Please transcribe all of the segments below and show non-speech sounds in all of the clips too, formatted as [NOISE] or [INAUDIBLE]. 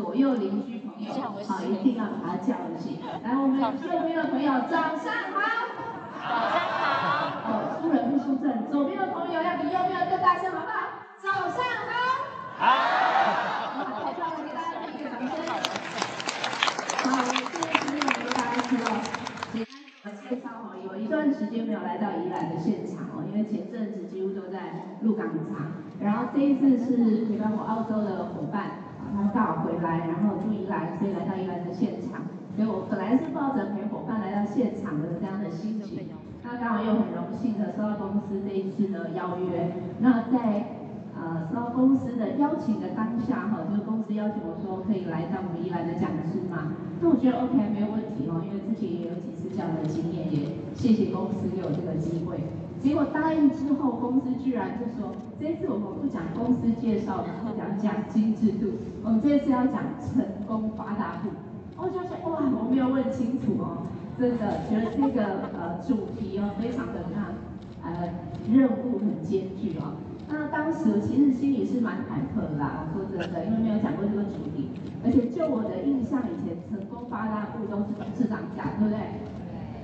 左右邻居朋友好，一定要把他叫醒。来，我们右边的朋友早上好。早上好。哦，输人不输阵，左边的朋友要比右边的更大声，好不好？早上好。好，好，太棒了，给大家一个掌声。好，我们今天给大家知道，简单介绍哈，有一段时间没有来到宜兰的现场哦，因为前阵子几乎都在鹿港场，然后这一次是陪伴我澳洲的伙伴啊，他刚好回来，然后住宜兰，所以来到宜兰的现场，所以我本来是抱着陪伙伴来到现场的这样的心情，那刚好又很荣幸的收到公司这一次的邀约，那在。呃，收到公司的邀请的当下哈，就是公司邀请我说可以来当我们宜兰的讲师嘛，那我觉得 OK 没有问题哦，因为之前也有几次这样的经验，也谢谢公司给我这个机会。结果答应之后，公司居然就说，这次我们不讲公司介绍，然后讲奖金制度，我们这次要讲成功八大步。我就说哇，我没有问清楚哦，真的觉得这个呃主题哦非常的那呃任务很艰巨哦。那当时其实心里是蛮忐忑的啦，说真的，因为没有讲过这个主题，而且就我的印象，以前成功八大步都是董事长讲，对不对？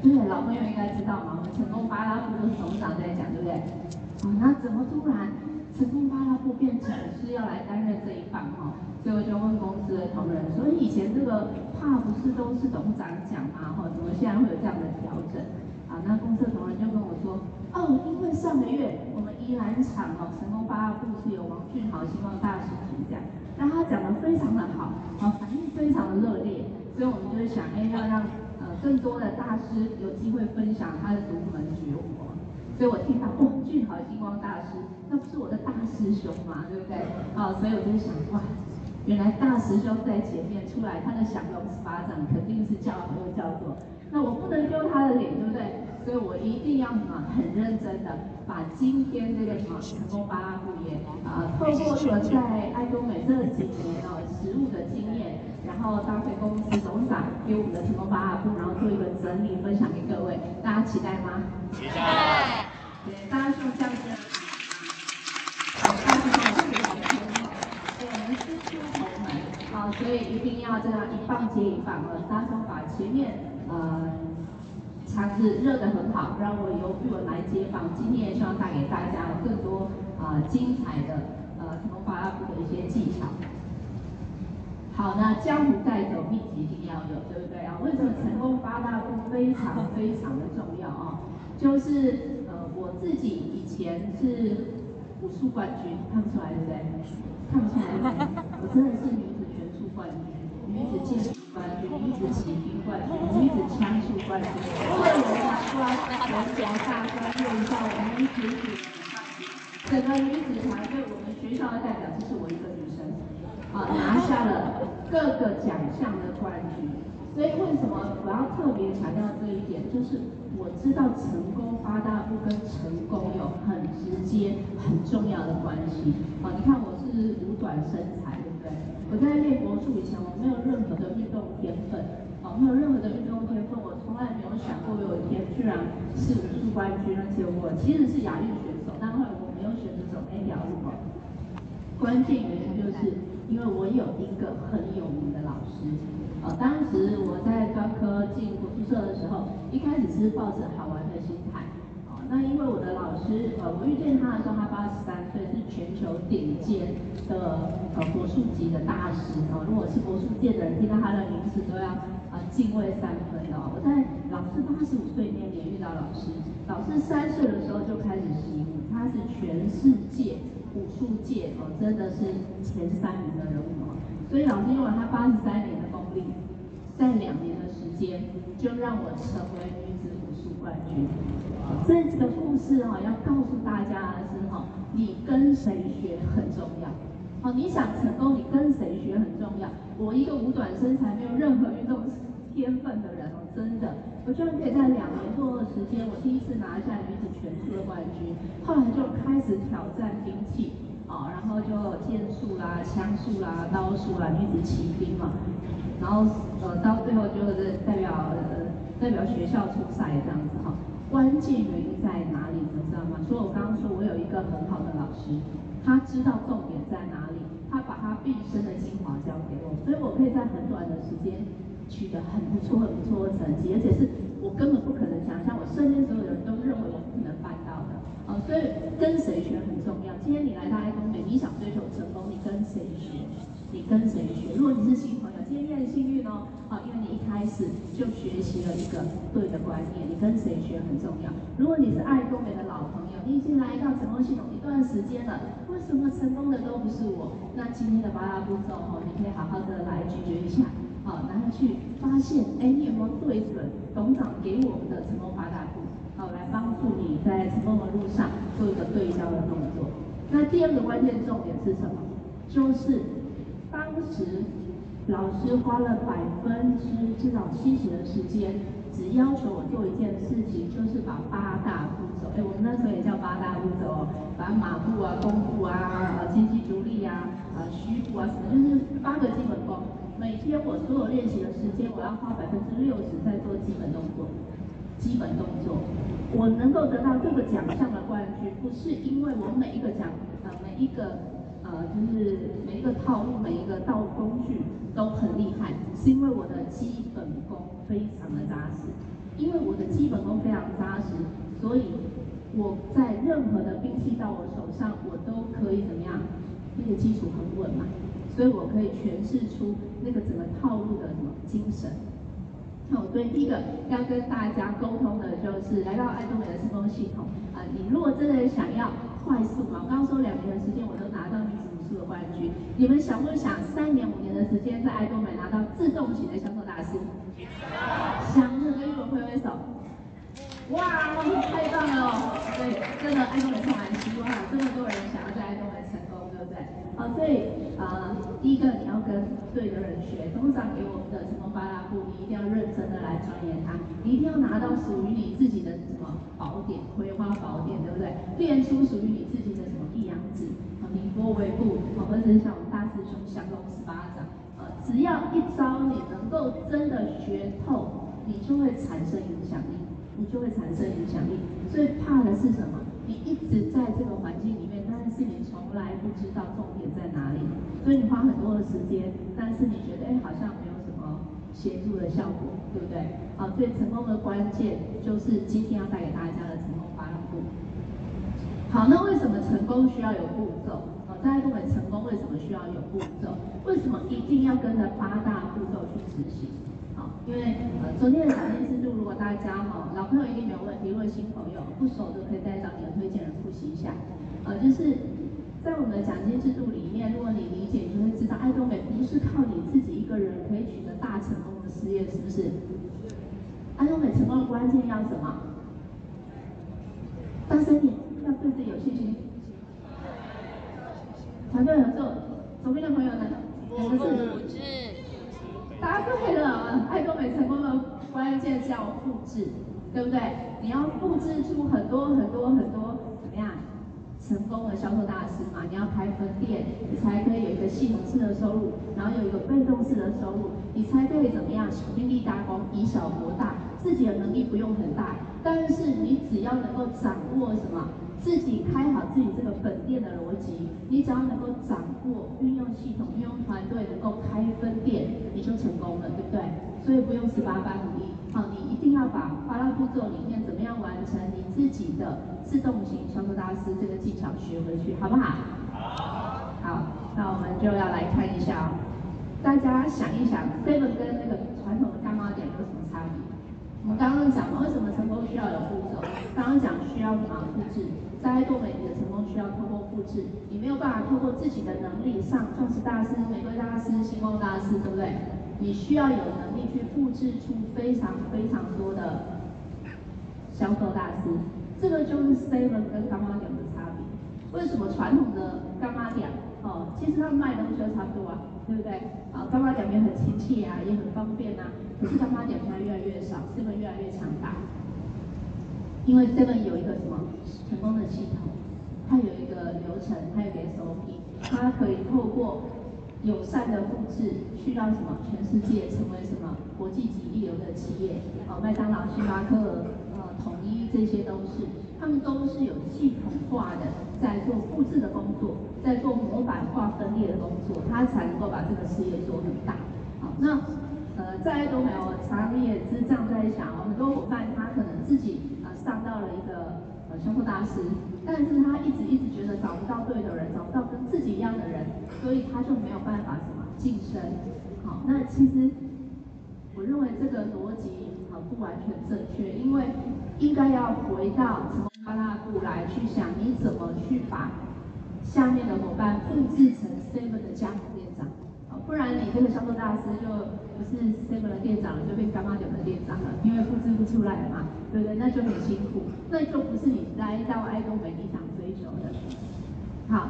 对，老朋友应该知道嘛，我们成功八大步都是董事长在讲，对不对？哦，那怎么突然成功八大步变成是要来担任这一棒哈？所以我就问公司的同仁，所以以前这个怕不是都是董事长讲嘛？哈，怎么现在会有这样的调整？啊，那公司的同仁就跟我说，哦，因为上个月我们。宜兰场哦，成功八大步是由王俊豪希望大师主讲，那他讲的非常的好，好反应非常的热烈，所以我们就会想，哎，要让更多的大师有机会分享他的独门绝活，所以我听到王俊豪星光大师，那不是我的大师兄嘛，对不对？好，所以我就想，哇，原来大师兄在前面出来，他的降龙十八掌肯定是叫好又叫做，那我不能丢他的脸，对不对？所以我一定要什么很认真的把今天这个什么成功八大步也啊，透过我在爱多美这几年哦实务的经验，然后搭配公司董事长给我们的成功八大步，然后做一个整理分享给各位，大家期待吗？期待。对，大家说这样子。好，大家好，谢谢老师。对，我们是出头门，好，所以一定要这样一棒接一棒，呃，大家把前面呃。场子热得很好，让我由玉文来接棒。今天也希望带给大家更多啊、精彩的呃成功八大步的一些技巧。好，那江湖带走秘籍一定要有，对不对啊？为什么成功八大步非常非常的重要啊？就是呃我自己以前是武术冠军，看不出来对不对？看不出来？我真的是女子拳术冠军。女子剑术冠军，女子骑兵冠军，女子枪术冠军，个人大关，人脚大关，院校女子整个女子团队，我们学校的代表就是我一个女，啊，拿下了各个奖项的冠军。所以为什么我要特别强调这一点？就是我知道成功八大步跟成功有很直接、很重要的关系。啊，你看我是五短身材。对不对我在练魔术以前，我没有任何的运动天分，哦，没有任何的运动天分，我从来没有想过有一天居然是武术冠军，而且我其实是亚运选手，但后来我没有选择走那条路。关键原因就是因为我有一个很有名的老师，哦，当时我在专科进国术社的时候，一开始是抱着好玩的心态。那因为我的老师，呃，我遇见他的时候，他八十三岁，是全球顶尖的呃国术级的大师哦。如果是国术界的人，听到他的名字都要呃敬畏三分哦。我在老师八十五岁那年遇到老师，老师三岁的时候就开始习武，他是全世界武术界哦，真的是前三名的人物哦。所以老师用了他八十三年的功力，在两年的时间就让我成为女子武术冠军。所以这个故事哈，要告诉大家的是哈，你跟谁学很重要。好，你想成功，你跟谁学很重要。我一个五短身材，没有任何运动天分的人哦，真的，我居然可以在两年多的时间，我第一次拿下女子拳术的冠军，后来就开始挑战兵器，哦，然后就剑术啦、枪术啦、刀术啦、女子骑兵嘛，然后呃到最后就是代表呃代表学校出赛这样子哈。关键原因在哪里，你知道吗？所以我刚刚说我有一个很好的老师。他知道重点在哪里，他把他毕生的精华教给我，所以我可以在很短的时间取得很不错、很不错的成绩，而且是我根本不可能想象，我身边所有人都认为我不能办到的。啊，所以跟谁学很重要。今天你来到爱工美，你想追求成功，你跟谁学？你跟谁学？如果你是新朋友，今天你很幸运哦，啊，因为你一开始就学习了一个对的观念，你跟谁学很重要。如果你是爱工美的老朋友，你已经来到成功系统一段时间了，为什么成功的都不是我？那今天的八大步骤哦，你可以好好的来咀嚼一下，好，然后去发现，哎，你有没有对准董事长给我们的成功八大步，好，来帮助你在成功的路上做一个对焦的动作。那第二个关键重点是什么？就是当时老师花了百分之至少七十的时间，只要求我做一件事情，就是把八大步骤。哎，我们那时候也叫八大步骤哦，把马步啊、弓步啊、啊金鸡独立啊、啊虚步啊什么，就是八个基本功。每天我所有练习的时间，我要花百分之六十在做基本动作。基本动作，我能够得到这个奖项的冠军，不是因为我每一个奖呃、每一个呃，就是每一个套路、每一个道工具都很厉害，是因为我的基本功非常的扎实。因为我的基本功非常扎实，所以。我在任何的兵器到我手上，我都可以怎么样？那个基础很稳嘛，所以我可以诠释出那个整个套路的什么精神。好，所以第一个要跟大家沟通的就是，来到爱多美的施工系统啊，你如果真的想要快速嘛，我刚说两年的时间我都拿到女子武术的冠军，你们想不想三年五年的时间在爱多美拿到自动型的销售大师？想的跟我挥挥手。哇，太棒了哦！对，真的爱多美充满希望，这么多人想要在，啊？所以啊、第一个你要跟对的人学，董事长给我们的什么八大步，你一定要认真的来钻研它，你一定要拿到属于你自己的什么宝典，葵花宝典，对不对？练出属于你自己的什么一阳指，啊，凌波微步，啊，或者是像我们大师兄降龙十八掌，呃，只要一招你能够真的学透，你就会产生影响力。你就会产生影响力。最怕的是什么？你一直在这个环境里，来不知道重点在哪里。所以你花很多的时间，但是你觉得哎，好像没有什么协助的效果，对不对？好，最成功的关键就是今天要带给大家的成功八大步。好，那为什么成功需要有步骤？好，大家认为成功为什么需要有步骤？为什么一定要跟着八大步骤去执行？因为呃，昨天的讲经制度，如果大家哈老朋友一定没有问题，如果新朋友不熟的，可以再找你的推荐人复习一下。呃，就是在我们的奖金制度里面，如果你理解，你就会知道，爱多美不是靠你自己一个人可以取得大成功的事业，是不是？爱多美成功的关键要什么？大声点，要对自己有信心。团队合作，左边的朋友呢？我们是。答对了，爱多美成功的关键是要复制，对不对？你要复制出很多很多很多怎么样成功的销售大师嘛？你要开分店，你才可以有一个系统式的收入，然后有一个被动式的收入，你才可以怎么样小力大功，以小博大。自己的能力不用很大，但是你只要能够掌握什么？自己开好自己这个本店的逻辑，你只要能够掌握运用系统、运用团队，能够开分店，你就成功了，对不对？所以不用十八般武艺，好，你一定要把八大步骤里面怎么样完成你自己的自动型销售大师这个技巧学回去，好不好？好。那我们就要来看一下哦，大家想一想，seven 跟那个传统的干妈店有什么差别？我们刚刚讲了为什么成功需要有步骤，刚刚讲需要怎么复制。在爱多美，你的成功需要通过复制，你没有办法透过自己的能力上钻石大师、玫瑰大师、星光大师，对不对？你需要有能力去复制出非常非常多的销售大师，这个就是 seven 跟柑仔店的差别。为什么传统的柑仔店哦，其实他们卖的东西都差不多啊，对不对？啊，柑仔店也很亲切啊，也很方便啊。可是柑仔店现在越来越少，seven 越来越强大。因为 seven 有一个什么成功的系统，它有一个流程，它有个 SOP，它可以透过友善的复制，去到什么全世界成为什么国际级一流的企业。哦，麦当劳、星巴克、统一这些都是，他们都是有系统化的在做复制的工作，在做模板化分裂的工作，他才能够把这个事业做很大。好，那呃，在都没有，常常也是这样在想，很多伙伴他可能自己呃上到了一个呃销售大师，但是他一直一直觉得找不到对的人，找不到跟自己一样的人，所以他就没有办法什么晋升。好，那其实我认为这个逻辑不完全正确，因为应该要回到成功巴拉布来去想，你怎么去把下面的伙伴复制成 seven 的加盟店长，好，不然你这个销售大师就不是 seven 的店长了，就变柑仔店的店长了，因为复制不出来嘛，对不对？那就很辛苦，那就不是你来到爱多美你想追求的。好，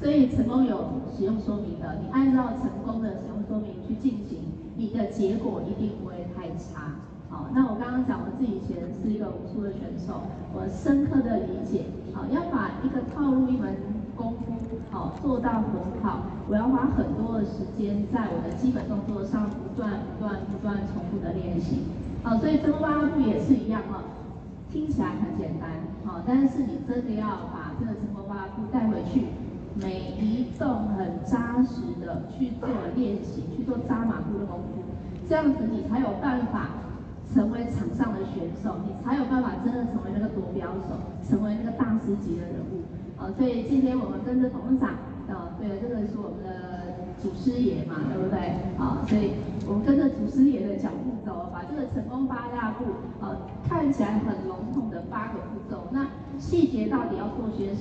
所以成功有使用说明的，你按照成功的使用说明去进行，你的结果一定不会太差。好，那我刚刚讲我自己以前是一个武术的选手，我深刻的理解，好，要把一个套路一门。功夫好做到很好，我要花很多的时间在我的基本动作上不断不断不断重复的练习。好，所以成功巴拉布也是一样啊，听起来很简单，好，但是你真的要把这个成功巴拉布带回去，每一动很扎实的去做练习，去做扎马步的功夫，这样子你才有办法成为场上的选手，你才有办法真的成为那个夺标手，成为那个大师级的人物。啊，所以今天我们跟着董事长，啊，对，这个是我们的祖师爷嘛，对不对？啊，所以我们跟着祖师爷的脚步走，把这个成功八大步，啊，看起来很笼统的八个步骤，那细节到底要做些？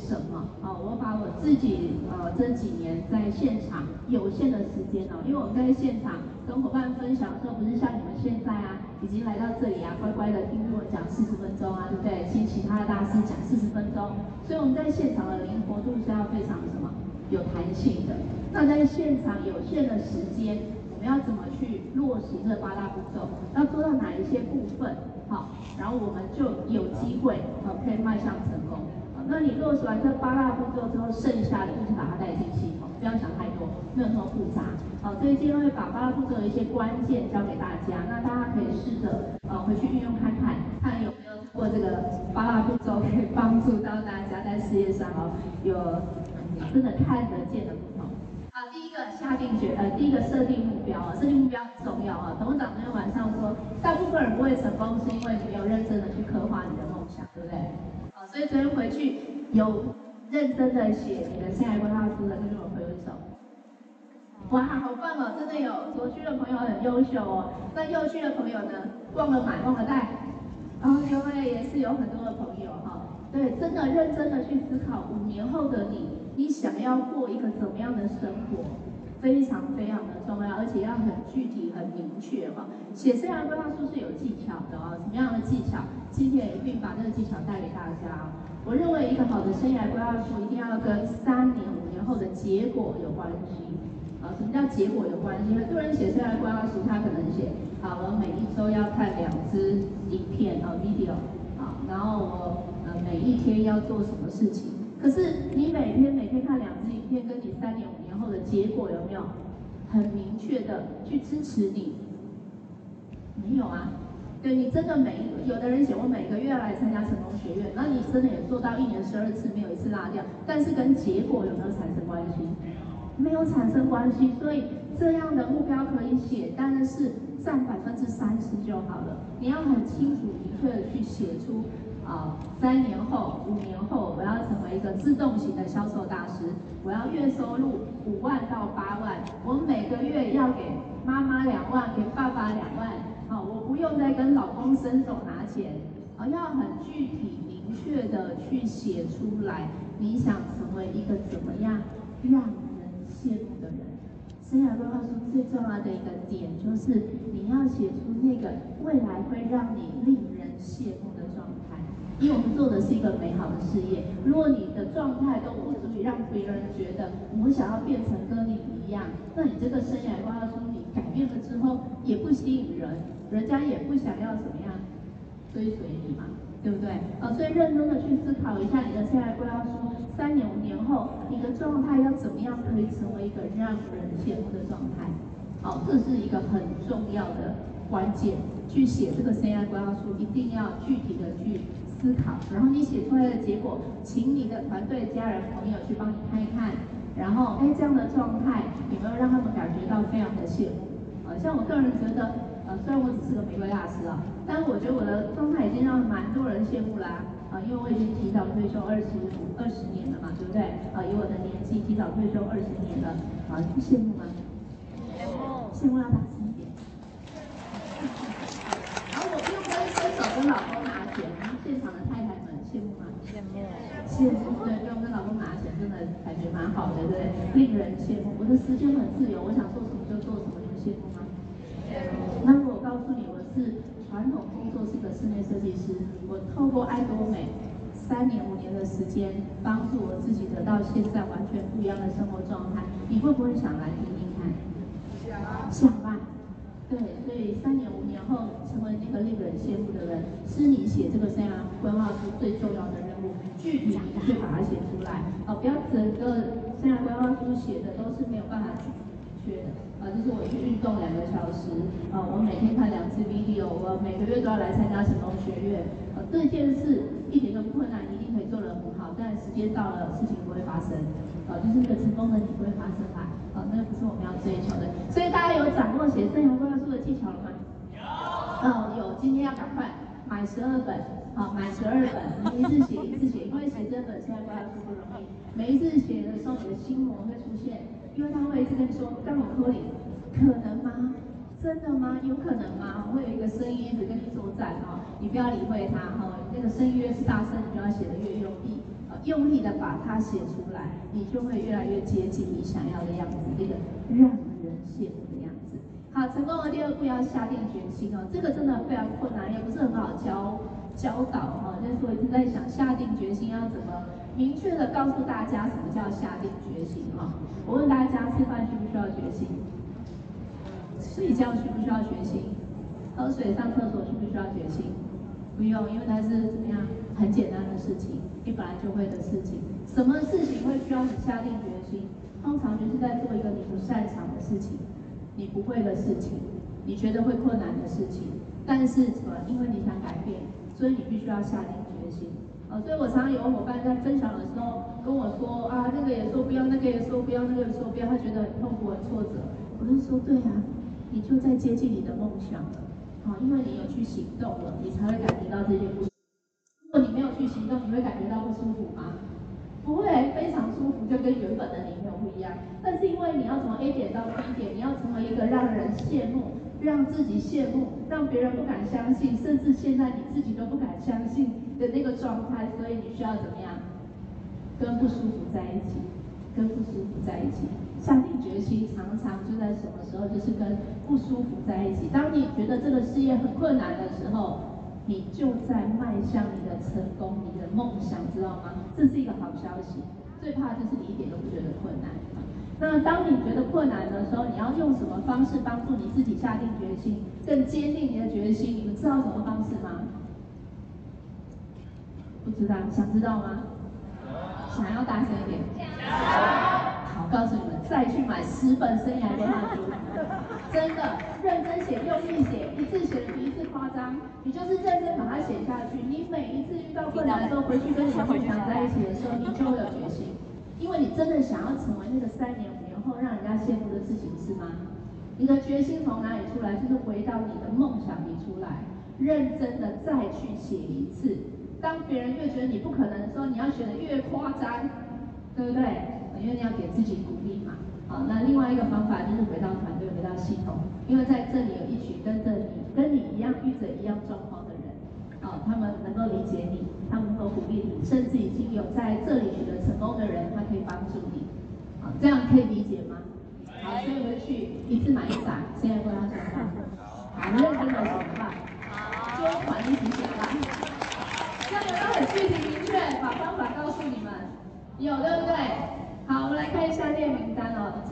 自己呃这几年在现场有限的时间哦，因为我们在现场跟伙伴分享的时候，不是像你们现在啊，已经来到这里啊，乖乖的听我讲四十分钟啊，对不对？听其他的大师讲四十分钟，所以我们在现场的灵活度是要非常什么有弹性的。那在现场有限的时间，我们要怎么去落实这八大步骤？要做到哪一些部分？好，然后我们就有机会，好，可以迈向成功。那你落实完这八大步骤之后，剩下的就是把它带进系统，不要想太多，没有那么复杂。好，所以今天会把八大步骤的一些关键教给大家，那大家可以试着呃回去运用看看，看有没有通过这个八大步骤可以帮助到大家在事业上哦有真的看得见的不同。好，第一个下定决，呃，第一个设定目标啊，设定目标很重要啊。董事长昨天晚上说，大部分人不会成功，是因为你没有认真的去刻画你的梦想，对不对？所以昨天回去有认真的写你的生涯规划书的，就跟我挥挥手。哇，好棒哦，真的有左区的朋友很优秀哦。那右区的朋友呢？忘了买，忘了带。然后因为也是有很多的朋友哈，对，真的认真的去思考五年后的你。你想要过一个怎么样的生活，非常非常的重要，而且要很具体、很明确哈。写生涯规划书是有技巧的哦，什么样的技巧？今天也一并把这个技巧带给大家。我认为一个好的生涯规划书一定要跟三年、五年后的结果有关系啊。什么叫结果有关系？很多人写生涯规划书，他可能写好，我每一周要看两支影片啊，video 啊，然后我呃每一天要做什么事情。可是你每天每天看两支影片，跟你三年五年后的结果有没有很明确的去支持你？没有啊，对，你真的每一，有的人写我每个月要来参加成功学院，那你真的也做到一年十二次，没有一次落掉，但是跟结果有没有产生关系？没有产生关系，所以这样的目标可以写，但是占百分之三十就好了。你要很清楚明确的去写出。啊，三年后、五年后，我要成为一个自动型的销售大师。我要月收入五万到八万，我每个月要给妈妈两万，给爸爸两万。好，我不用再跟老公伸手拿钱。啊，要很具体、明确的去写出来，你想成为一个怎么样让人羡慕的人？生涯规划书最重要的一个点就是你要写出那个未来会让你令人羡慕的状态。因为我们做的是一个美好的事业，如果你的状态都不足以让别人觉得我想要变成跟你一样，那你这个生涯规划书你改变了之后也不吸引人，人家也不想要怎么样追随你嘛。对不对？呃、哦，所以认真的去思考一下你的生涯规划书，三年、五年后，你的状态要怎么样可以成为一个让人羡慕的状态？好、这是一个很重要的关键。去写这个生涯规划书，一定要具体的去思考，然后你写出来的结果，请你的团队、家人、朋友去帮你看一看，然后，哎，这样的状态有没有让他们感觉到非常的羡慕？呃，像我个人觉得。呃，虽然我只是个玫瑰大师啊，但是我觉得我的状态已经让蛮多人羡慕啦。啊，因为我已经提早退休二十五二十年了嘛，对不对？啊，以我的年纪提早退休二十年了，啊，羡慕吗？羡慕。羡慕要大声一点。然后我不用跟伸手跟老公拿钱，现场的太太们羡慕吗？羡慕。羡慕，对，不用跟老公拿钱，真的感觉蛮好的，对不对？令人羡慕。我的时间很自由，我想做什么就做什么，你们羡慕吗？羡慕那如果告诉你我是传统工作室的室内设计师，我透过爱多美三年五年的时间，帮助我自己得到现在完全不一样的生活状态，你会不会想来听听看？想。对，所以三年五年后成为那个令人羡慕的人，是你写这个生涯规划书最重要的任务。具体你去把它写出来，哦，不要整个生涯规划书写的都是没有办法去确的。啊，就是我去运动两个小时，啊，我每天看两次 video，我每个月都要来参加成功学院，啊，这件事一点都不困难，一定可以做得很好，但时间到了，事情不会发生，啊，就是那个成功的你不会发生吧，那不是我们要追求的，所以大家有掌握写生涯规划书的技巧了吗？有。哦，有，今天要赶快买十二本，好，买十二本，你一次写一次写，因为写这本现在规划书不容易，每一次写的时候，你的心魔会出现。因为他会一直跟你说，刚好科林，可能吗？真的吗？有可能吗？会有一个声音一直跟你作战哦，你不要理会他哈，那个声音越是大声，你就要写得越用力，用力的把它写出来，你就会越来越接近你想要的样子，那个让人羡慕的样子。好，成功的第二步要下定决心哦，这个真的非常困难，也不是很好教教导哈，但是我一直在想，下定决心要怎么？明确的告诉大家什么叫下定决心哈，我问大家，吃饭需不需要决心？睡觉需不需要决心？喝水、上厕所需不需要决心？不用，因为它是怎么样，很简单的事情，你本来就会的事情。什么事情会需要你下定决心？通常就是在做一个你不擅长的事情，你不会的事情，你觉得会困难的事情。但是什么？因为你想改变，所以你必须要下定决心。所以我常常有伙伴在分享的时候跟我说啊，那个也说不要，那个也说不要，那个也说不要，他觉得很痛苦、很挫折。我就说对啊，你就在接近你的梦想了，啊，因为你有去行动了，你才会感觉到这些不。如果你没有去行动，你会感觉到不舒服吗？不会，非常舒服，就跟原本的你没有不一样。但是因为你要从 A 点到 B 点，你要成为一个让人羡慕。让自己羡慕，让别人不敢相信，甚至现在你自己都不敢相信的那个状态，所以你需要怎么样？跟不舒服在一起，跟不舒服在一起。下定决心，常常就在什么时候？就是跟不舒服在一起。当你觉得这个事业很困难的时候，你就在迈向你的成功，你的梦想，知道吗？这是一个好消息。最怕就是你一点都不觉得困难。那当你觉得困难的时候，你要用什么方式帮助你自己下定决心，更坚定你的决心？你们知道什么方式吗？不知道，想知道吗？想要大声一点。好，告诉你们，再去买十本生涯规划书，真的认真写，用力写，一次写的比一次夸张。你就是认真把它写下去，你每一次遇到困难的时候，回去跟你的梦想在一起的时候，你就会有决心。因为你真的想要成为那个三年五年后让人家羡慕的事情是吗？你的决心从哪里出来？就是回到你的梦想里出来，认真的再去写一次。当别人越觉得你不可能的时候，你要写的越夸张，对不对？因为你要给自己鼓励嘛。那另外一个方法就是回到团队，回到系统，因为在这里有一群跟着你、跟你一样遇着一样状况的。好，他们能够理解你，他们能够鼓励你，甚至已经有在这里取得成功的人，他可以帮助你。这样可以理解吗？好，所以回去。一次买一张，谁来跟他说话？好，认真的说话，捐款一起写吧。这样有没有很具体明确，把方法告诉你们？有对不对？好，我们来看一下列名。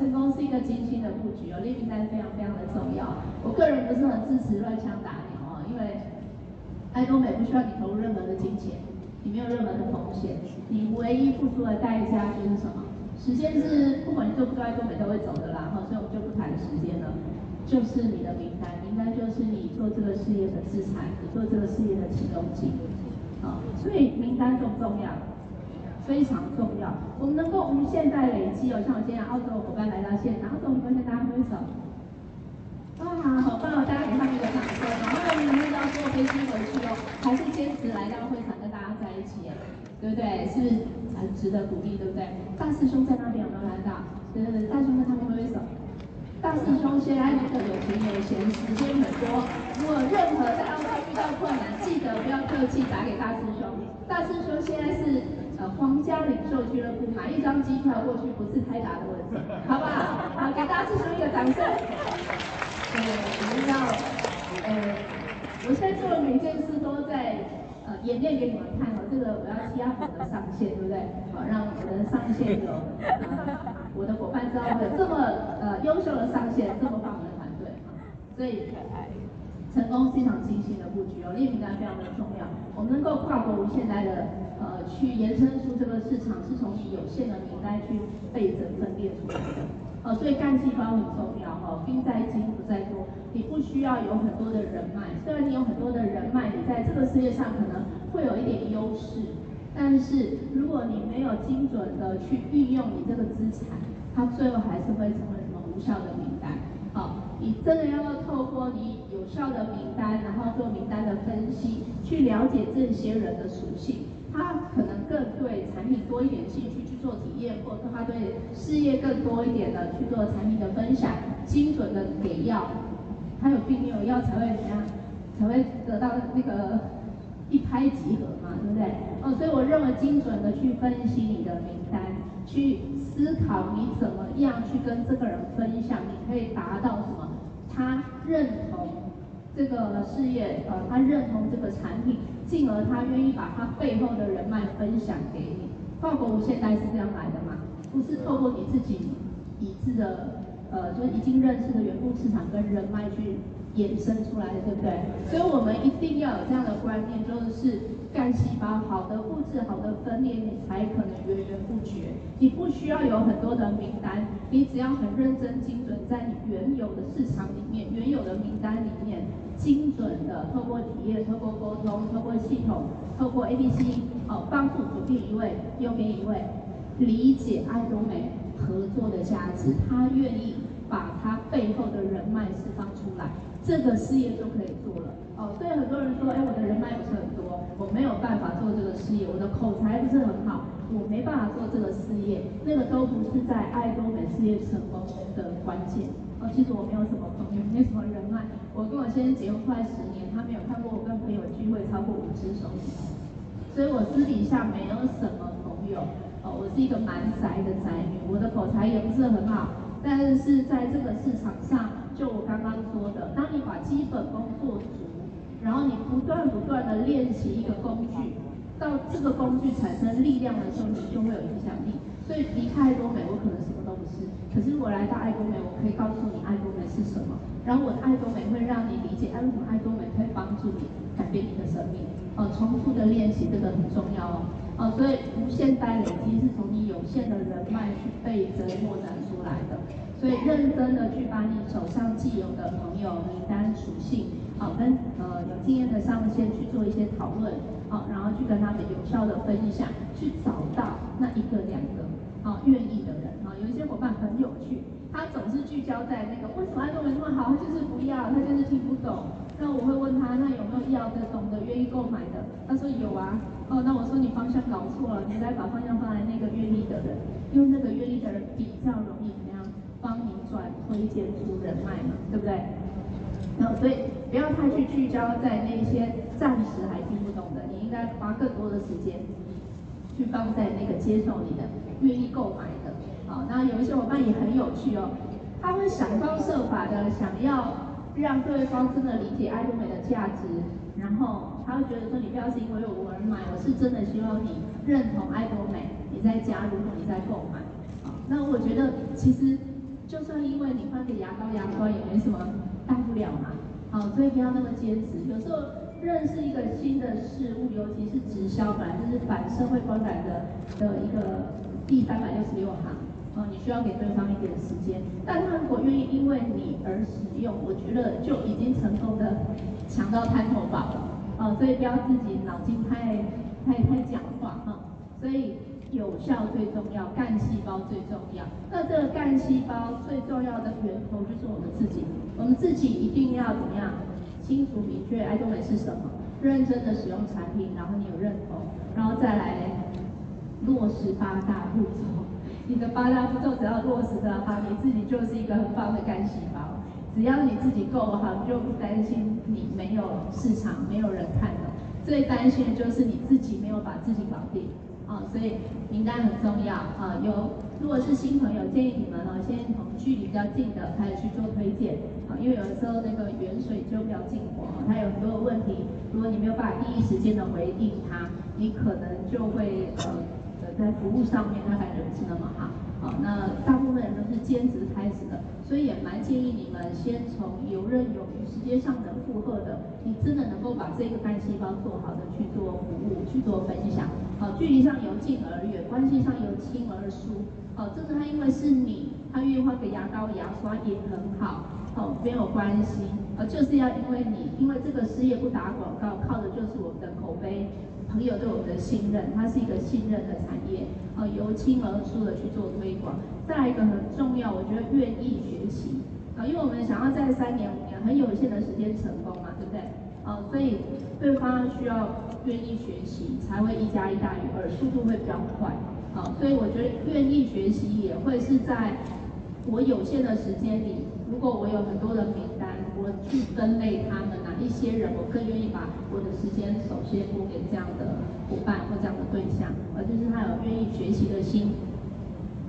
成功是一个精心的布局哦，列名单非常非常的重要。我个人不是很支持乱枪打鸟哦，因为爱多美不需要你投入任何的金钱，你没有任何的风险，你唯一付出的代价就是什么？时间是不管你做不做爱多美都会走的啦，哈，所以我们就不谈时间了，就是你的名单，名单就是你做这个事业的资产，你做这个事业的启动金，啊，所以名单重不重要？非常重要，我们能够无限在累积哦。像我今天澳洲的伙伴来到现场，澳洲伙伴先大家挥手，哇，好棒哦！大家给他们一个掌声。然后我们要坐飞机回去哦，还是坚持来到会场跟大家在一起，对不对？是很值得鼓励，对不对？大师兄在那边有没有来到？对对对，大师兄在他们挥手。大师兄现在那个有钱有闲，时间很多。如果任何在澳洲遇到困难，记得不要客气，打给大师兄。大师兄现在是。呃，皇家领袖俱乐部买一张机票过去不是太大的问题，好不好？好，给大家支持一个掌声。对，我们要，呃，我现在做的每件事都在呃演练给你们看哦。这个我要欺压我的上线，对不对？好，让我的上线有，呃，我的伙伴知道会有这么呃优秀的上线，这么棒的团队，所以成功是一场精心的布局哦，列名单非常的重要。我们能够跨国无限代的。去延伸出这个市场是从你有限的名单去被整分裂出来的，呃，所以干细胞很重要哈，兵在精不在多，你不需要有很多的人脉，虽然你有很多的人脉，你在这个世界上可能会有一点优势，但是如果你没有精准的去运用你这个资产，它最后还是会成为什么无效的名单。好，你真的要透过你有效的名单，然后做名单的分析，去了解这些人的属性。他可能更对产品多一点兴趣去做体验，或者他对事业更多一点的去做产品的分享，精准的给药，他有病有药才会怎样，才会得到那个一拍即合嘛，对不对？哦，所以我认为精准的去分析你的名单，去思考你怎么样去跟这个人分享，你可以达到什么？他认同。这个事业，呃，他认同这个产品，进而他愿意把他背后的人脉分享给你。跨国无限代是这样来的嘛？不是透过你自己已知的，呃，就是已经认识的原部市场跟人脉去衍生出来的，对不对？所以我们一定要有这样的观念，就是。干细胞好的复制，好的分裂，你才可能源源不绝。你不需要有很多的名单，你只要很认真精准，在你原有的市场里面、原有的名单里面，精准的透过体验、透过沟通、透过系统、透过 ABC，哦，帮助左边一位，右边一位，理解爱多美合作的价值，他愿意把他背后的人脉释放出来，这个事业就可以做了。哦，所以很多人说，哎，我的人脉不是很多，我没有办法做这个事业，我的口才不是很好，我没办法做这个事业，那个都不是在爱多美事业成功的关键。哦，其实我没有什么朋友，没什么人，我跟我先生结婚快十年，他没有看过我跟朋友聚会超过五只手指，所以我私底下没有什么朋友。哦，我是一个蛮宅的宅女，我的口才也不是很好，但是在这个市场上，就我刚刚说的，当你把基本功做足。然后你不断不断的练习一个工具，到这个工具产生力量的时候，你就会有影响力。所以离开爱多美，我可能什么都不是。可是我来到爱多美，我可以告诉你爱多美是什么。然后我的爱多美会让你理解，为什么爱多美可以帮助你改变你的生命。哦，重复的练习这个很重要哦。哦，所以无限代累积是从你有限的人脉去被折磨展出来的。所以认真的去把你手上既有的朋友名单属性。好，跟呃有经验的上线去做一些讨论，好，然后去跟他们有效的分享，去找到那一个两个好愿意的人。啊，有一些伙伴很有趣，他总是聚焦在那个为什么爱多美那么好，他就是不要，他就是听不懂。那我会问他，那有没有要的、懂得、愿意购买的？他说有啊。哦，那我说你方向搞错了，你来把方向放在那个愿意的人，因为那个愿意的人比较容易怎么样帮你转推荐出人脉嘛，对不对？好，所以不要太去聚焦在那些暂时还听不懂的，你应该花更多的时间去放在那个接受你的、愿意购买的。好，那有一些伙伴也很有趣哦，他会想方设法的想要让对方真的理解爱多美的价值，然后他会觉得说，你不要是因为我而买，我是真的希望你认同爱多美，你再加入，你在购买。那我觉得其实就算因为你换个牙膏牙刷也没什么大不了嘛。好，所以不要那么坚持。有时候认识一个新的事物，尤其是直销，本来就是反社会观感的的一个第三百六十六行。哦，你需要给对方一点时间，但他如果愿意因为你而使用，我觉得就已经成功的抢到滩头宝了。哦，所以不要自己脑筋太太太讲话哈。所以有效最重要，干细胞最重要。那这个干细胞最重要的源头就是我们自己，我们自己一定要怎么样？清楚明确，爱多美是什么？认真的使用产品，然后你有认同，然后再来落实八大步骤。你的八大步骤只要落实的话，你自己就是一个很棒的干细胞。只要你自己够好，你就不担心你没有市场、没有人看的。最担心的就是你自己没有把自己搞定啊！所以名单很重要啊。有，如果是新朋友，建议你们呢，先从距离比较近的开始去做推荐啊，因为有的时候那个远水就比较近火，它有很多问题，如果你没有办法第一时间的回应它，你可能就会呃。在服务上面，他感觉不是那么好。好，那大部分人都是兼职开始的，所以也蛮建议你们先从游刃有余、时间上能负荷的，你真的能够把这个干细胞做好的去做服务、去做分享。好，距离上由近而远，关系上由亲而疏。好，这个他因为是你，他愿意换个牙膏、牙刷也很好。好，没有关系。呃，就是要因为你，因为这个事业不打广告，靠的就是我们的口碑。朋友对我们的信任，它是一个信任的产业，呃，由轻而疏的去做推广。再一个很重要，我觉得愿意学习，啊、因为我们想要在三年五年很有限的时间成功嘛，对不对？啊、所以对方需要愿意学习，才会一加一大于二，速度会比较快。啊、所以我觉得愿意学习也会是在我有限的时间里，如果我有很多的名单，我去分类他们。一些人，我更愿意把我的时间首先拨给这样的伙伴或这样的对象，而就是他有愿意学习的心，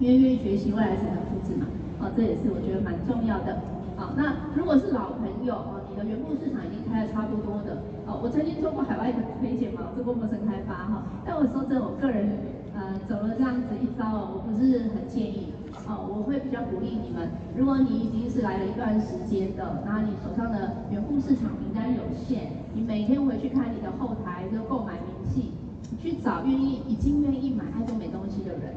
因为愿意学习，未来才能复制嘛。哦，这也是我觉得蛮重要的。好，那如果是老朋友哦，你的原部市场已经开的差不多的，哦，我曾经做过海外的推荐嘛，做过陌生开发哈，但我说真，我个人呃走了这样子一遭哦，我不是很建议。我会比较鼓励你们，如果你已经是来了一段时间的，那你手上的原户市场名单有限，你每天回去看你的后台的购买明细，去找愿意已经愿意买爱多美东西的人，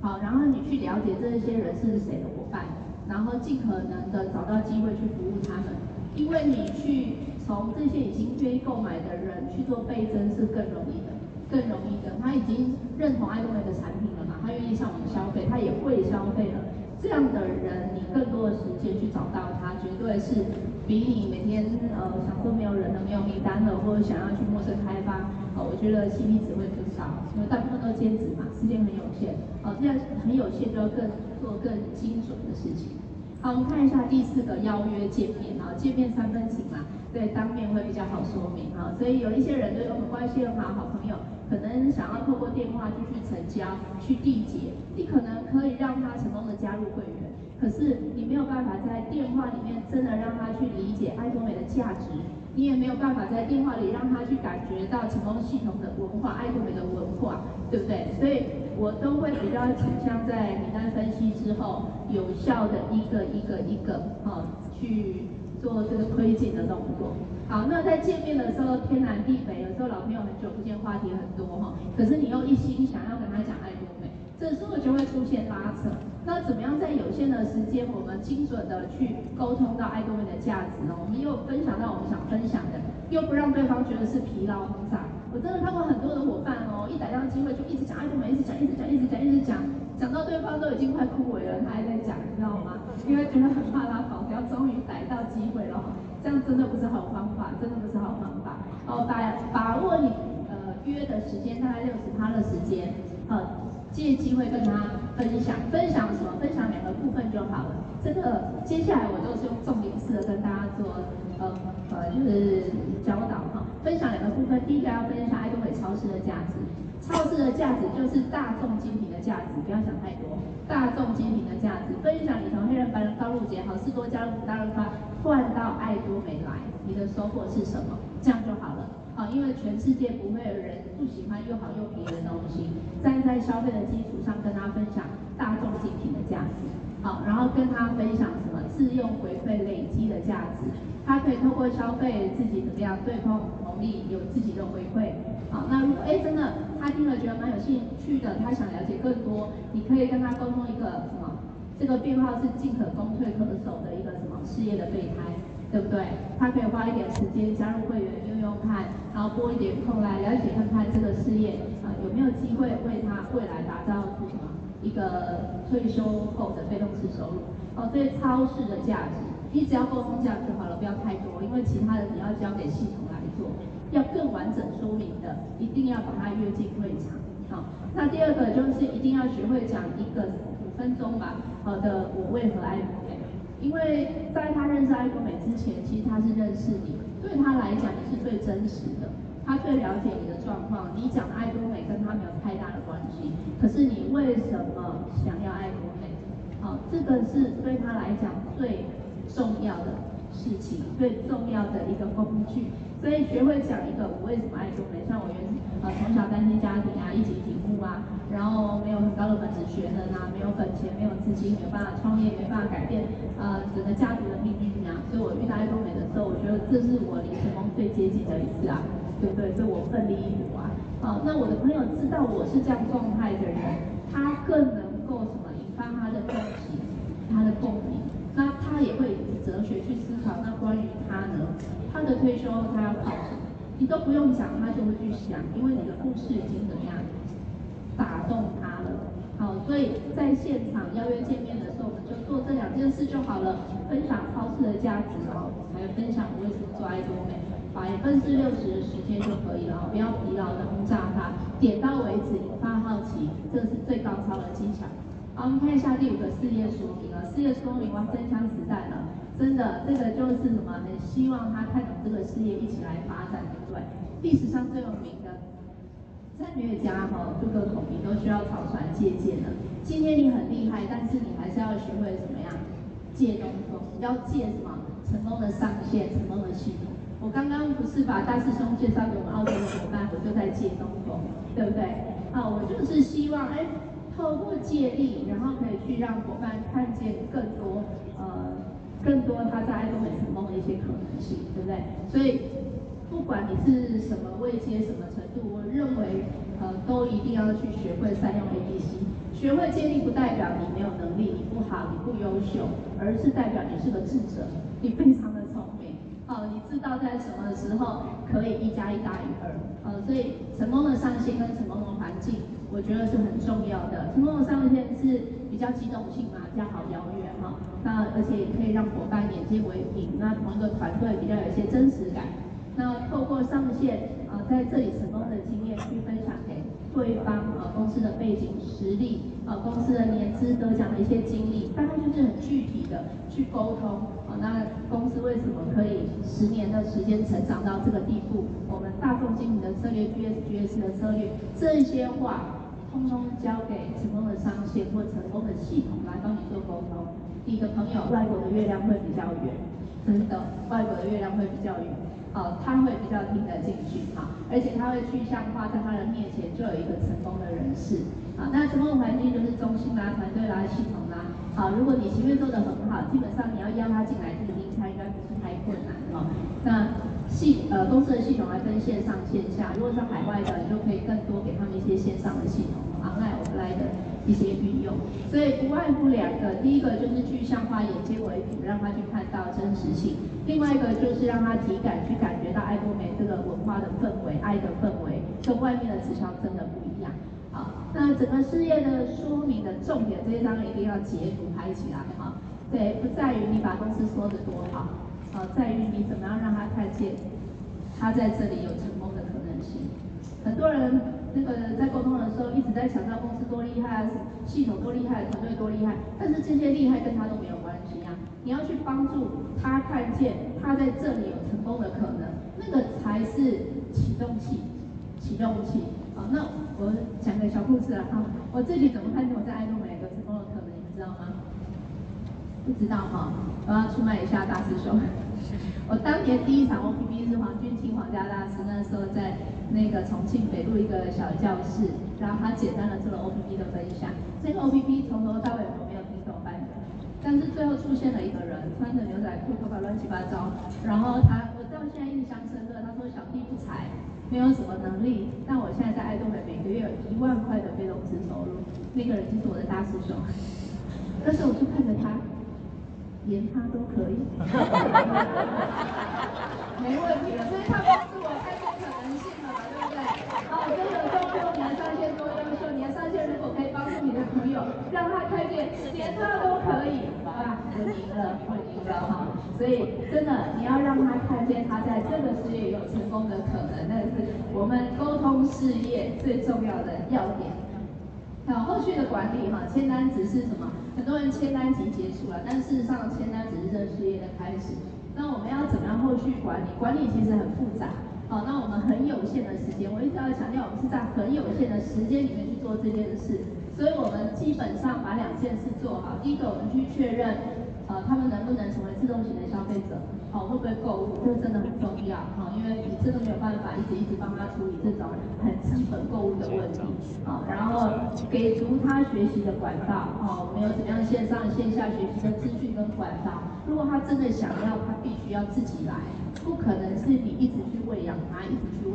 好，然后你去了解这些人是谁的伙伴，然后尽可能的找到机会去服务他们，因为你去从这些已经愿意购买的人去做倍增是更容易的。更容易的，他已经认同爱多美的产品了，他愿意向我们消费，他也会消费了。这样的人，你更多的时间去找到他，绝对是比你每天呃想说没有人了、没有名单了，或者想要去陌生开发，呃，我觉得吸引力只会更少，因为大部分都兼职嘛，时间很有限，呃，这样很有限就要更做更精准的事情。好，我们看一下第四个邀约见面啊，见面三分情嘛，对，当面会比较好说明啊，所以有一些人对我们关系很好，好朋友。可能想要透过电话就去成交、去缔结，你可能可以让他成功的加入会员，可是你没有办法在电话里面真的让他去理解爱多美的价值，你也没有办法在电话里让他去感觉到成功系统的文化、爱多美的文化，对不对？所以我都会比较倾向在名单分析之后，有效的一个一个一个啊去。做这个推进的动作，好，那在见面的时候天南地北，有时候老朋友很久不见，话题很多哈，可是你又一心想要跟他讲爱多美，这时候就会出现拉扯。那怎么样在有限的时间，我们精准的去沟通到爱多美的价值呢？我们又分享到我们想分享的，又不让对方觉得是疲劳轰炸。我真的看过很多的伙伴哦，一逮到机会就一直讲爱多美，一直讲，一直讲，一直讲，一直讲。讲到对方都已经快枯萎了，他还在讲，你知道吗？因为觉得很怕他跑掉，终于逮到机会了，这样真的不是好方法，真的不是好方法。哦，把把握你呃约的时间，大概六十趴的时间，呃，借机会跟他分享，分享什么？分享两个部分就好了。这个接下来我都是用重点式的跟大家做，呃呃，就是教导哈。分享两个部分，第一个要分享爱多美超市的价值。超市的价值就是大众精品的价值，不要想太多。大众精品的价值，分享你从黑人、白人、高露洁、好市多、家乐福、大润发换到爱多美来，你的收获是什么？这样就好了。啊，因为全世界不会有人不喜欢又好又便宜的东西。站在消费的基础上，跟他分享大众精品的价值。好，然后跟他分享什么自用回馈累积的价值，他可以透过消费自己怎么样对碰红利，有自己的回馈。好，那如果哎真的他听了觉得蛮有兴趣的，他想了解更多，你可以跟他沟通一个什么，这个编号是进可攻退可守的一个什么事业的备胎，对不对？他可以花一点时间加入会员用用看，然后拨一点空来了解看看这个事业啊有没有机会为他未来打造出什么。一个退休后的被动式收入哦，所以超市的价值，你只要沟通价值好了，不要太多，因为其他的你要交给系统来做，要更完整说明的，一定要把它约进会场。好，那第二个就是一定要学会讲一个五分钟吧，好的，我为何爱美？因为在他认识爱多美之前，其实他是认识你，对他来讲你是最真实的。他最了解你的状况，你讲爱多美跟他没有太大的关系，可是你为什么想要爱多美？好，这个是对他来讲最重要的事情，最重要的一个工具。所以学会讲一个我为什么爱多美，像我原呃从小单亲家庭啊，一级体户啊，然后没有很高的本职学能啊，没有本钱，没有资金，没有办法创业，没办法改变呃整个家族的命运啊。所以我遇到爱多美的时候，我觉得这是我离成功最接近的一次啊。对不对？所以我奋力一搏啊！好，那我的朋友知道我是这样状态的人，他更能够什么引发他的共情，他的共鸣。那他也会以哲学去思考。那关于他呢？他的退休他要靠什么？你都不用讲，他就会去想，因为你的故事已经怎么样打动他了。好，所以在现场邀约见面的时候，我们就做这两件事就好了：分享超市的价值，哦还有分享我为什么做爱多美。百分之六十的时间就可以了，不要疲劳的轰炸它，点到为止，引发好奇，这是最高超的技巧。好，我们看一下第五个事业说明了，事业说明哇，真枪实弹了，真的，这个就是什么？很希望他看懂这个事业，一起来发展，对不对？历史上最有名的战略家哈，各个孔明都需要草船借箭的。今天你很厉害，但是你还是要学会怎么样借东风，要借什么？成功的上线，成功的系统。我刚刚不是把大师兄介绍给我们澳洲的伙伴，我就在借东风，对不对？啊，我就是希望，哎，透过借力，然后可以去让伙伴看见更多，呃，更多他在爱多美成功的一些可能性，对不对？所以，不管你是什么位阶、什么程度，我认为，呃，都一定要去学会善用 ABC。学会借力不代表你没有能力，你不好，你不优秀，而是代表你是个智者，你非常的聪明。哦，你知道在什么时候可以一加一大于二，呃，所以成功的上线跟成功的环境，我觉得是很重要的。成功的上线是比较机动性嘛，比较好邀约哈，那而且也可以让伙伴眼见为凭，那同一个团队比较有一些真实感。那透过上线啊、在这里成功的经验去分享给对方啊、公司的背景实力啊、公司的年资得奖的一些经历，大概就是很具体的去沟通。啊那公司为什么可以十年的时间成长到这个地步？我们大众经营的策略，GS GS 的策略，这些话通通交给成功的上线或成功的系统来帮你做沟通。你的朋友，外国的月亮会比较圆，真的，外国的月亮会比较圆，哦，他会比较听得进去，啊，而且他会具象化，在他的面前就有一个成功的人士，啊，那成功的环境就是中心啦、团队啦、系统啦。好，如果你前面做得很好，基本上你要邀他进来听听，他应该不是太困难哈。那系呃公司的系统来分线上线下，如果是海外的，你就可以更多给他们一些线上的系统，online offline 的一些运用。所以不外乎两个，第一个就是具象化，眼见为凭，让他去看到真实性；另外一个就是让他体感去感觉到爱多美这个文化的氛围、爱的氛围，跟外面的直销真的不一样。好，那整个事业的说明的重点，这一张一定要截图拍起来哈。对，不在于你把公司说得多好，好，在于你怎么样让他看见，他在这里有成功的可能性。很多人那个在沟通的时候一直在强调公司多厉害啊，系统多厉害，团队多厉害，但是这些厉害跟他都没有关系啊。你要去帮助他看见他在这里有成功的可能，那个才是启动器，启动器。好，那我讲个小故事啊，我自己怎么看见我在爱多美有成功的可能，你们知道吗？不知道哈，我要出卖一下大师兄。[LAUGHS] 我当年第一场 OPP 是黄俊清黄家大师，那时候在那个重庆北路一个小教室，然后他简单的做了 OPP 的分享。这个 OPP 从头到尾我没有听懂半个，但是最后出现了一个人，穿着牛仔裤，头发乱七八糟，然后他我到现在印象深刻，他说小弟不才，没有什么能力，但我现在在爱多美每个月有一万块的被动式收入，那个人就是我的大师兄。[LAUGHS] 但是我就看着他。连他都可以，[LAUGHS] 没问题了，所以他帮助我开拓可能性了嘛，对不对？好，真的多优秀，你的上线多优秀，你的上线如果可以帮助你的朋友，让他看见连他都可以，啊，我赢了，我赢了哈。所以真的，你要让他看见他在这个事业有成功的可能，那是我们沟通事业最重要的要点。好，后续的管理哈，签单只是什么？很多人签单已经结束了，但事实上签单只是这事业的开始。那我们要怎么样后续管理？管理其实很复杂。好，那我们很有限的时间，我一直要强调，我们是在很有限的时间里面去做这件事。所以我们基本上把两件事做好。第一个，我们去确认，呃，他们能不能成为自动型的消费者。哦，会不会购物？这真的很重要哈，因为你真的没有办法一直一直帮他处理这种很基本购物的问题啊。然后给足他学习的管道啊，我们有怎么样线上线下学习的资讯跟管道。如果他真的想要，他必须要自己来，不可能是你一直去喂养他，一直去。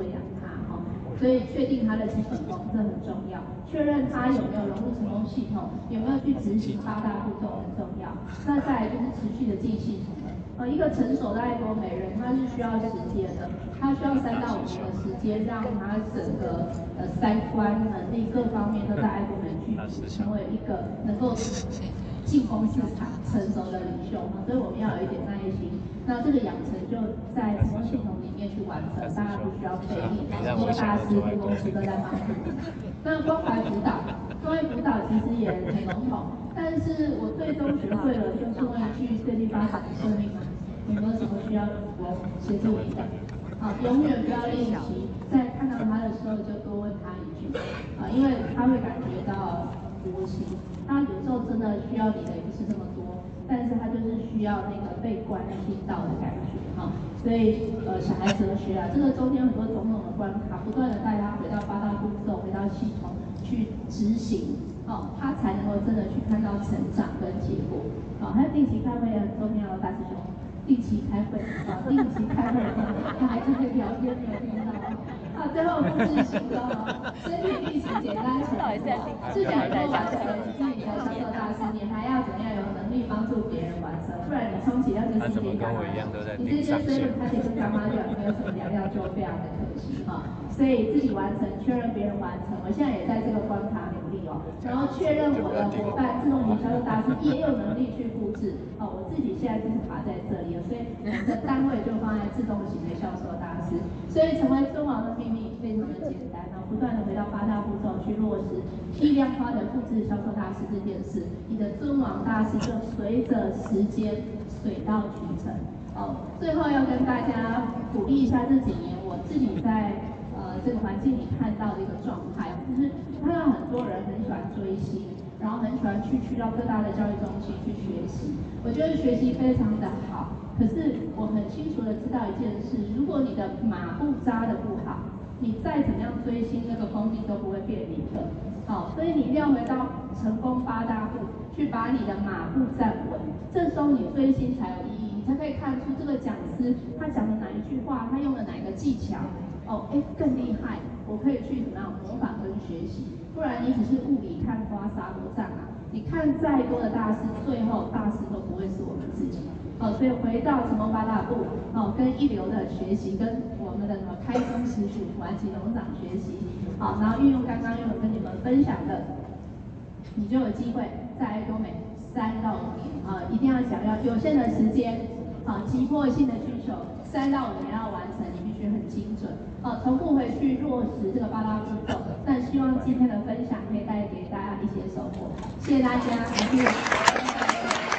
所以确定他的基本功，这很重要。确认他有没有融入成功系统，有没有去执行八大步骤很重要。那再来就是持续的进系统。呃，一个成熟的爱国美人，他是需要时间的，他需要三到五年的时间，让他整个呃三观能力各方面都在爱国美去成为一个能够进攻市场成熟的领袖。所以我们要有一点耐心。那这个养成就在成功系统里面去完成，当然不需要费力，很多大师跟公司都在帮助。那关怀辅导，关怀辅导其实也很笼统，但是我最终学会了，就是问一句最近发展的生命。有没有什么需要我协助你的？好，永远不要练习，在看到他的时候就多问他一句，啊，因为他会感觉到无情。他有时候真的需要你的也不是这么多，但是他就是需要那个被关心到的感觉，哈。所以，呃，小孩哲学啊，这个中间很多种种的关卡，不断的带他回到八大步骤，回到系统去执行，哦，他才能够真的去看到成长跟结果。好，还有定期开会也很重要，大师兄。定期开会啊，定期开会，他还是会聊天，没有听到？啊，最后复制行动啊，身体力行简单 [LAUGHS] 成功，是讲说完成自己的销售大事，你还要怎样有能力帮助别人完成？不然你充其量就是一点干嘛？你这些所有开始跟干妈讲没有什么良药，就非常的可惜哈。所以自己完成，确认别人完成，我现在也在这个关卡努力哦。然后确认我的伙伴，自动营销售大师也有能力去复制哦。我自己现在就是卡在这里了，所以我们的单位就放在自动型的销售大师。所以成为尊王的秘密非常的简单，不断的回到八大步骤去落实，批量化的复制销售大师这件事，你的尊王大师就随着时间水到渠成。哦，最后要跟大家鼓励一下，这几年我自己在呃这个环境里看到的一个状态，就是看到很多人很喜欢追星。然后很喜欢去去到各大的教育中心去学习，我觉得学习非常的好。可是我很清楚的知道一件事，如果你的马步扎的不好，你再怎么样追星，那个功力都不会变你的。好，所以你一定要回到成功八大步，去把你的马步站稳，这时候你追星才有意义，你才可以看出这个讲师他讲的哪一句话，他用了哪个技巧。哦，哎，更厉害，我可以去怎么样模仿跟学习。不然你只是雾里看花，啥都占啊！你看再多的大师，最后大师都不会是我们自己。哦，所以回到成功八大步，哦，跟一流的学习，跟我们的什么开宗始祖玩起农场学习，好，然后运用刚刚又跟你们分享的，你就有机会在爱多美三到五年啊，一定要想要有限的时间，啊，急迫性的需求，三到五年要完成，你必须很精准。呃重复回去落实这个八大步骤。但希望今天的分享可以带给大家一些收获。谢谢大家，谢谢。